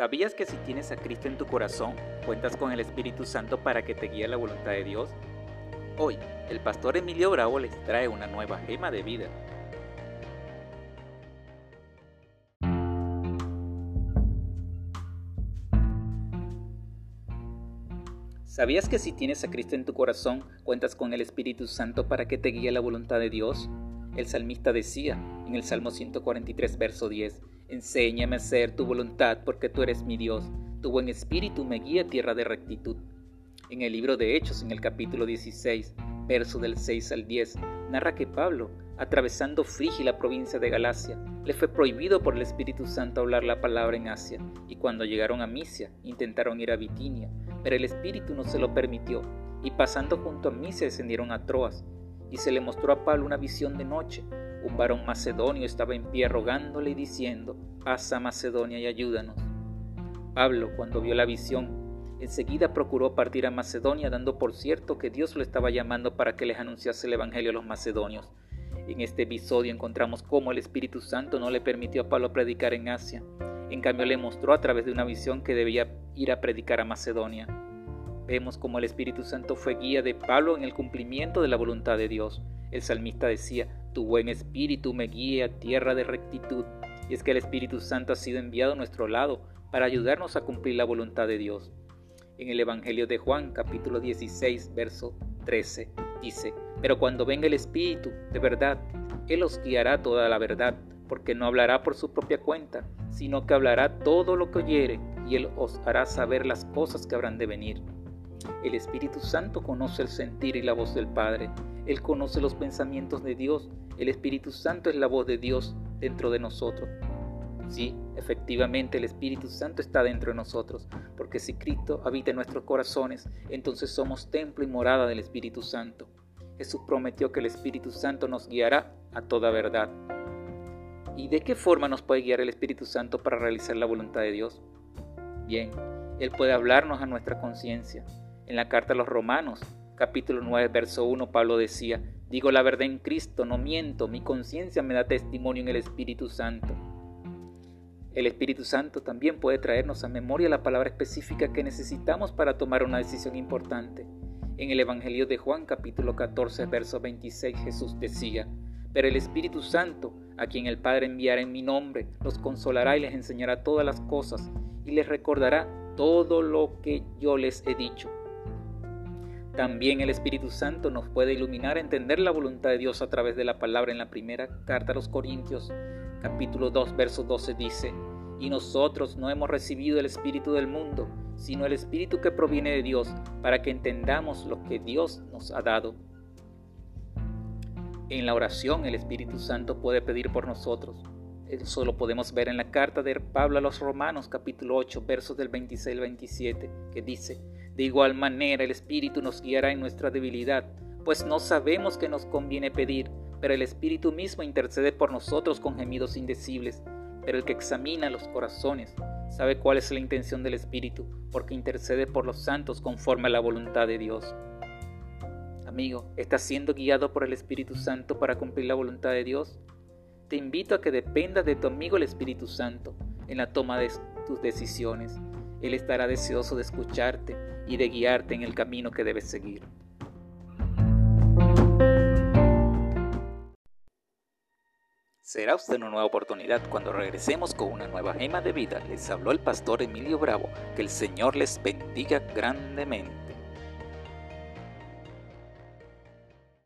¿Sabías que si tienes a Cristo en tu corazón, cuentas con el Espíritu Santo para que te guíe la voluntad de Dios? Hoy, el pastor Emilio Bravo les trae una nueva gema de vida. ¿Sabías que si tienes a Cristo en tu corazón, cuentas con el Espíritu Santo para que te guíe la voluntad de Dios? El salmista decía en el Salmo 143, verso 10, Enséñame a hacer tu voluntad porque tú eres mi Dios. Tu buen espíritu me guía a tierra de rectitud. En el libro de Hechos, en el capítulo 16, verso del 6 al 10, narra que Pablo, atravesando Frigia, la provincia de Galacia, le fue prohibido por el Espíritu Santo hablar la palabra en Asia, y cuando llegaron a Misia, intentaron ir a Bitinia, pero el Espíritu no se lo permitió, y pasando junto a Misia descendieron a Troas, y se le mostró a Pablo una visión de noche, un varón macedonio estaba en pie rogándole y diciendo, pasa Macedonia y ayúdanos. Pablo, cuando vio la visión, enseguida procuró partir a Macedonia, dando por cierto que Dios lo estaba llamando para que les anunciase el Evangelio a los macedonios. En este episodio encontramos cómo el Espíritu Santo no le permitió a Pablo predicar en Asia. En cambio le mostró a través de una visión que debía ir a predicar a Macedonia. Vemos cómo el Espíritu Santo fue guía de Pablo en el cumplimiento de la voluntad de Dios. El salmista decía, Tu buen espíritu me guía a tierra de rectitud. Y es que el Espíritu Santo ha sido enviado a nuestro lado para ayudarnos a cumplir la voluntad de Dios. En el Evangelio de Juan, capítulo 16, verso 13, dice, Pero cuando venga el Espíritu, de verdad, Él os guiará toda la verdad, porque no hablará por su propia cuenta, sino que hablará todo lo que oyere, y Él os hará saber las cosas que habrán de venir. El Espíritu Santo conoce el sentir y la voz del Padre, él conoce los pensamientos de Dios. El Espíritu Santo es la voz de Dios dentro de nosotros. Sí, efectivamente el Espíritu Santo está dentro de nosotros, porque si Cristo habita en nuestros corazones, entonces somos templo y morada del Espíritu Santo. Jesús prometió que el Espíritu Santo nos guiará a toda verdad. ¿Y de qué forma nos puede guiar el Espíritu Santo para realizar la voluntad de Dios? Bien, Él puede hablarnos a nuestra conciencia. En la carta a los romanos, capítulo 9, verso 1, Pablo decía, digo la verdad en Cristo, no miento, mi conciencia me da testimonio en el Espíritu Santo. El Espíritu Santo también puede traernos a memoria la palabra específica que necesitamos para tomar una decisión importante. En el Evangelio de Juan capítulo 14, verso 26 Jesús decía, pero el Espíritu Santo, a quien el Padre enviará en mi nombre, los consolará y les enseñará todas las cosas y les recordará todo lo que yo les he dicho. También el Espíritu Santo nos puede iluminar a entender la voluntad de Dios a través de la palabra. En la primera carta a los Corintios, capítulo 2, verso 12 dice, y nosotros no hemos recibido el Espíritu del mundo, sino el Espíritu que proviene de Dios, para que entendamos lo que Dios nos ha dado. En la oración el Espíritu Santo puede pedir por nosotros. Eso lo podemos ver en la carta de Pablo a los Romanos capítulo 8 versos del 26 al 27 que dice, de igual manera el Espíritu nos guiará en nuestra debilidad, pues no sabemos qué nos conviene pedir, pero el Espíritu mismo intercede por nosotros con gemidos indecibles. Pero el que examina los corazones sabe cuál es la intención del Espíritu, porque intercede por los santos conforme a la voluntad de Dios. Amigo, ¿estás siendo guiado por el Espíritu Santo para cumplir la voluntad de Dios? Te invito a que dependas de tu amigo el Espíritu Santo en la toma de tus decisiones. Él estará deseoso de escucharte y de guiarte en el camino que debes seguir. Será usted una nueva oportunidad cuando regresemos con una nueva gema de vida. Les habló el pastor Emilio Bravo. Que el Señor les bendiga grandemente.